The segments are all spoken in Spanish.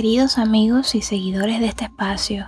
queridos amigos y seguidores de este espacio.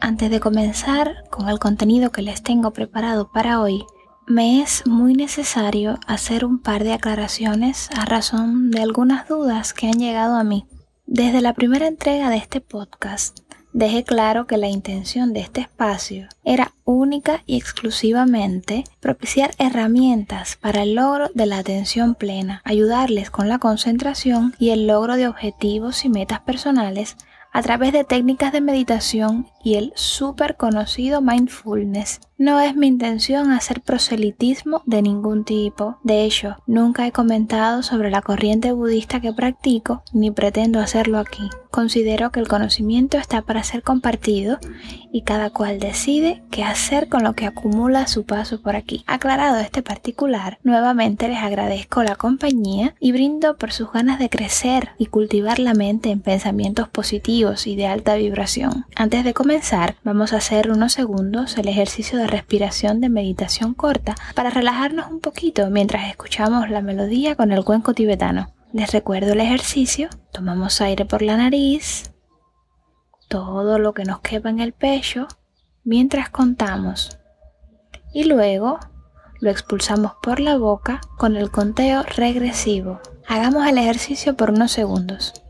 Antes de comenzar con el contenido que les tengo preparado para hoy, me es muy necesario hacer un par de aclaraciones a razón de algunas dudas que han llegado a mí. Desde la primera entrega de este podcast, dejé claro que la intención de este espacio era única y exclusivamente propiciar herramientas para el logro de la atención plena, ayudarles con la concentración y el logro de objetivos y metas personales a través de técnicas de meditación y el súper conocido mindfulness. No es mi intención hacer proselitismo de ningún tipo. De hecho, nunca he comentado sobre la corriente budista que practico, ni pretendo hacerlo aquí. Considero que el conocimiento está para ser compartido y cada cual decide qué hacer con lo que acumula su paso por aquí. Aclarado este particular, nuevamente les agradezco la compañía y brindo por sus ganas de crecer y cultivar la mente en pensamientos positivos y de alta vibración. Antes de comenzar, vamos a hacer unos segundos el ejercicio de respiración de meditación corta para relajarnos un poquito mientras escuchamos la melodía con el cuenco tibetano. Les recuerdo el ejercicio, tomamos aire por la nariz, todo lo que nos quepa en el pecho mientras contamos y luego lo expulsamos por la boca con el conteo regresivo. Hagamos el ejercicio por unos segundos.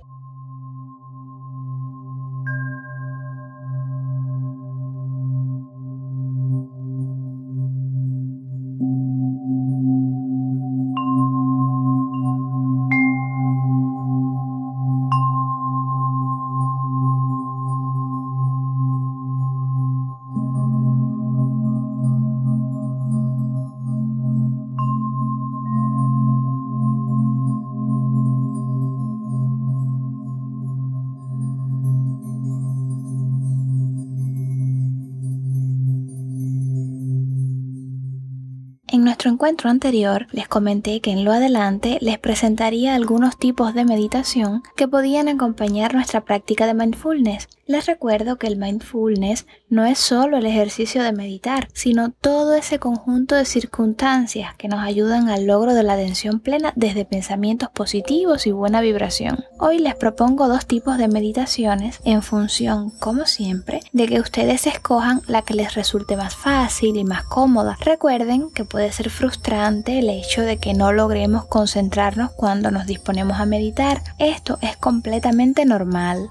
En nuestro encuentro anterior les comenté que en lo adelante les presentaría algunos tipos de meditación que podían acompañar nuestra práctica de mindfulness. Les recuerdo que el mindfulness no es solo el ejercicio de meditar, sino todo ese conjunto de circunstancias que nos ayudan al logro de la atención plena desde pensamientos positivos y buena vibración. Hoy les propongo dos tipos de meditaciones en función, como siempre, de que ustedes escojan la que les resulte más fácil y más cómoda. Recuerden que puede ser frustrante el hecho de que no logremos concentrarnos cuando nos disponemos a meditar. Esto es completamente normal.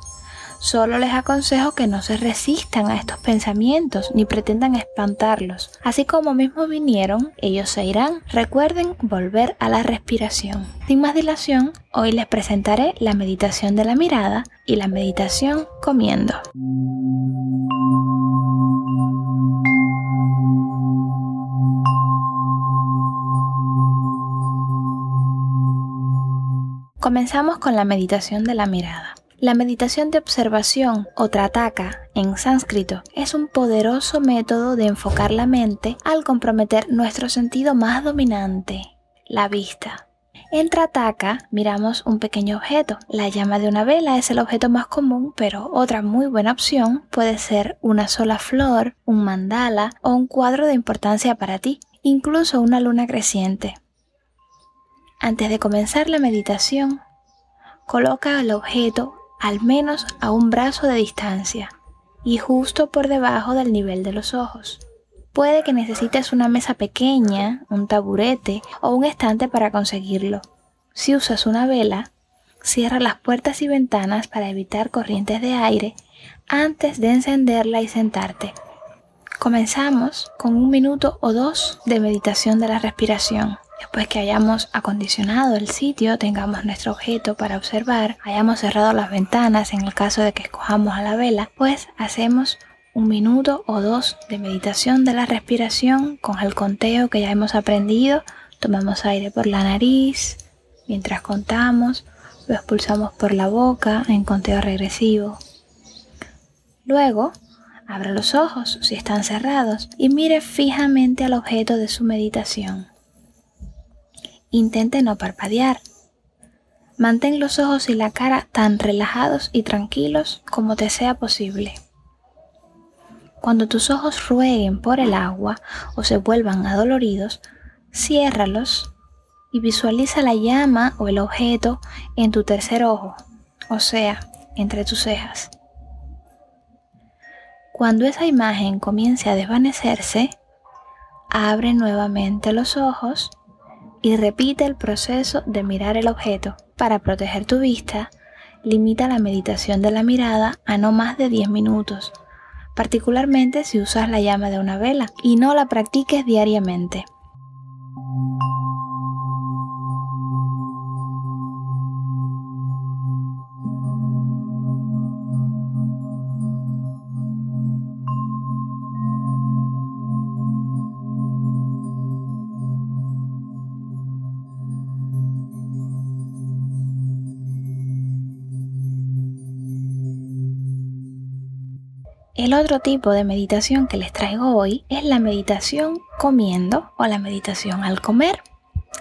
Solo les aconsejo que no se resistan a estos pensamientos ni pretendan espantarlos. Así como mismo vinieron, ellos se irán. Recuerden volver a la respiración. Sin más dilación, hoy les presentaré la meditación de la mirada y la meditación comiendo. Comenzamos con la meditación de la mirada. La meditación de observación o trataka en sánscrito es un poderoso método de enfocar la mente al comprometer nuestro sentido más dominante, la vista. En Trataka miramos un pequeño objeto. La llama de una vela es el objeto más común, pero otra muy buena opción puede ser una sola flor, un mandala o un cuadro de importancia para ti, incluso una luna creciente. Antes de comenzar la meditación, coloca el objeto al menos a un brazo de distancia y justo por debajo del nivel de los ojos. Puede que necesites una mesa pequeña, un taburete o un estante para conseguirlo. Si usas una vela, cierra las puertas y ventanas para evitar corrientes de aire antes de encenderla y sentarte. Comenzamos con un minuto o dos de meditación de la respiración. Después que hayamos acondicionado el sitio, tengamos nuestro objeto para observar, hayamos cerrado las ventanas en el caso de que escojamos a la vela, pues hacemos un minuto o dos de meditación de la respiración con el conteo que ya hemos aprendido. Tomamos aire por la nariz, mientras contamos, lo expulsamos por la boca en conteo regresivo. Luego, abra los ojos si están cerrados y mire fijamente al objeto de su meditación. Intente no parpadear. Mantén los ojos y la cara tan relajados y tranquilos como te sea posible. Cuando tus ojos rueguen por el agua o se vuelvan adoloridos, ciérralos y visualiza la llama o el objeto en tu tercer ojo, o sea, entre tus cejas. Cuando esa imagen comience a desvanecerse, abre nuevamente los ojos y repite el proceso de mirar el objeto. Para proteger tu vista, limita la meditación de la mirada a no más de 10 minutos, particularmente si usas la llama de una vela, y no la practiques diariamente. El otro tipo de meditación que les traigo hoy es la meditación comiendo o la meditación al comer.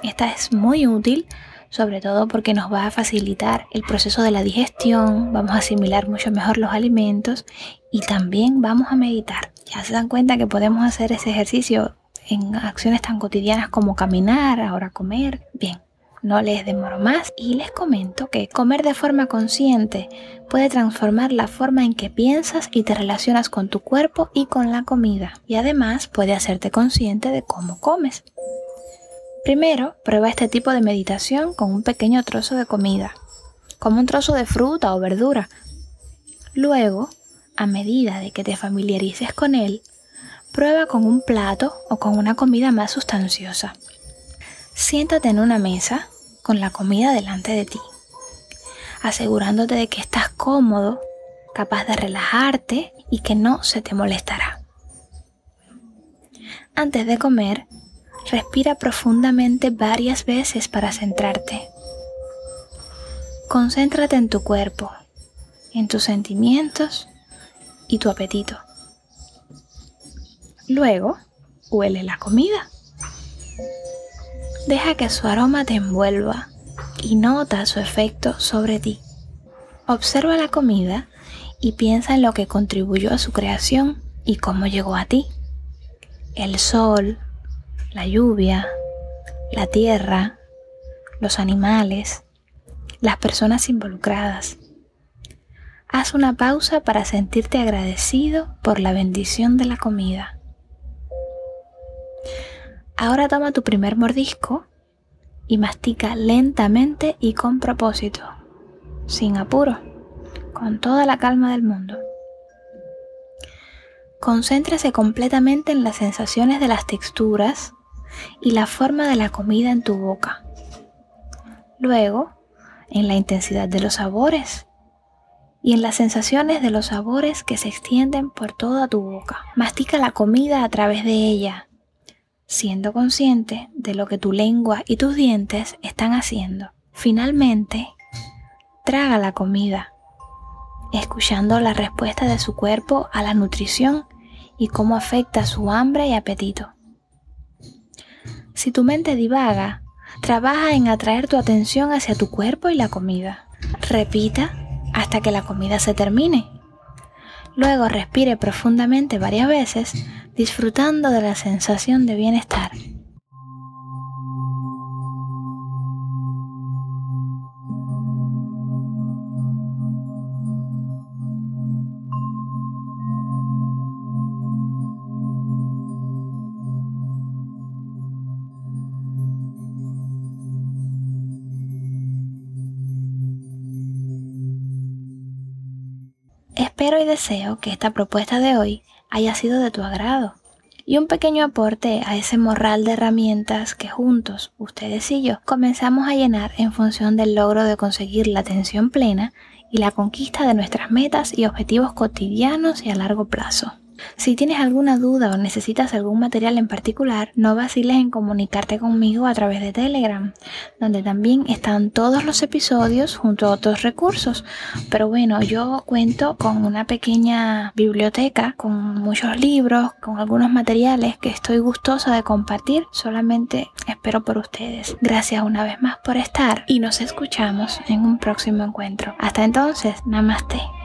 Esta es muy útil, sobre todo porque nos va a facilitar el proceso de la digestión, vamos a asimilar mucho mejor los alimentos y también vamos a meditar. Ya se dan cuenta que podemos hacer ese ejercicio en acciones tan cotidianas como caminar, ahora comer. Bien, no les demoro más y les comento que comer de forma consciente puede transformar la forma en que piensas y te relacionas con tu cuerpo y con la comida. Y además puede hacerte consciente de cómo comes. Primero, prueba este tipo de meditación con un pequeño trozo de comida, como un trozo de fruta o verdura. Luego, a medida de que te familiarices con él, prueba con un plato o con una comida más sustanciosa. Siéntate en una mesa con la comida delante de ti, asegurándote de que estás cómodo, capaz de relajarte y que no se te molestará. Antes de comer, respira profundamente varias veces para centrarte. Concéntrate en tu cuerpo, en tus sentimientos y tu apetito. Luego, huele la comida. Deja que su aroma te envuelva y nota su efecto sobre ti. Observa la comida y piensa en lo que contribuyó a su creación y cómo llegó a ti. El sol, la lluvia, la tierra, los animales, las personas involucradas. Haz una pausa para sentirte agradecido por la bendición de la comida. Ahora toma tu primer mordisco y mastica lentamente y con propósito, sin apuro, con toda la calma del mundo. Concéntrase completamente en las sensaciones de las texturas y la forma de la comida en tu boca. Luego, en la intensidad de los sabores y en las sensaciones de los sabores que se extienden por toda tu boca. Mastica la comida a través de ella siendo consciente de lo que tu lengua y tus dientes están haciendo. Finalmente, traga la comida, escuchando la respuesta de su cuerpo a la nutrición y cómo afecta su hambre y apetito. Si tu mente divaga, trabaja en atraer tu atención hacia tu cuerpo y la comida. Repita hasta que la comida se termine. Luego respire profundamente varias veces disfrutando de la sensación de bienestar. Espero y deseo que esta propuesta de hoy haya sido de tu agrado y un pequeño aporte a ese morral de herramientas que juntos, ustedes y yo, comenzamos a llenar en función del logro de conseguir la atención plena y la conquista de nuestras metas y objetivos cotidianos y a largo plazo. Si tienes alguna duda o necesitas algún material en particular, no vaciles en comunicarte conmigo a través de Telegram, donde también están todos los episodios junto a otros recursos. Pero bueno, yo cuento con una pequeña biblioteca con muchos libros, con algunos materiales que estoy gustosa de compartir. Solamente espero por ustedes. Gracias una vez más por estar y nos escuchamos en un próximo encuentro. Hasta entonces, namaste.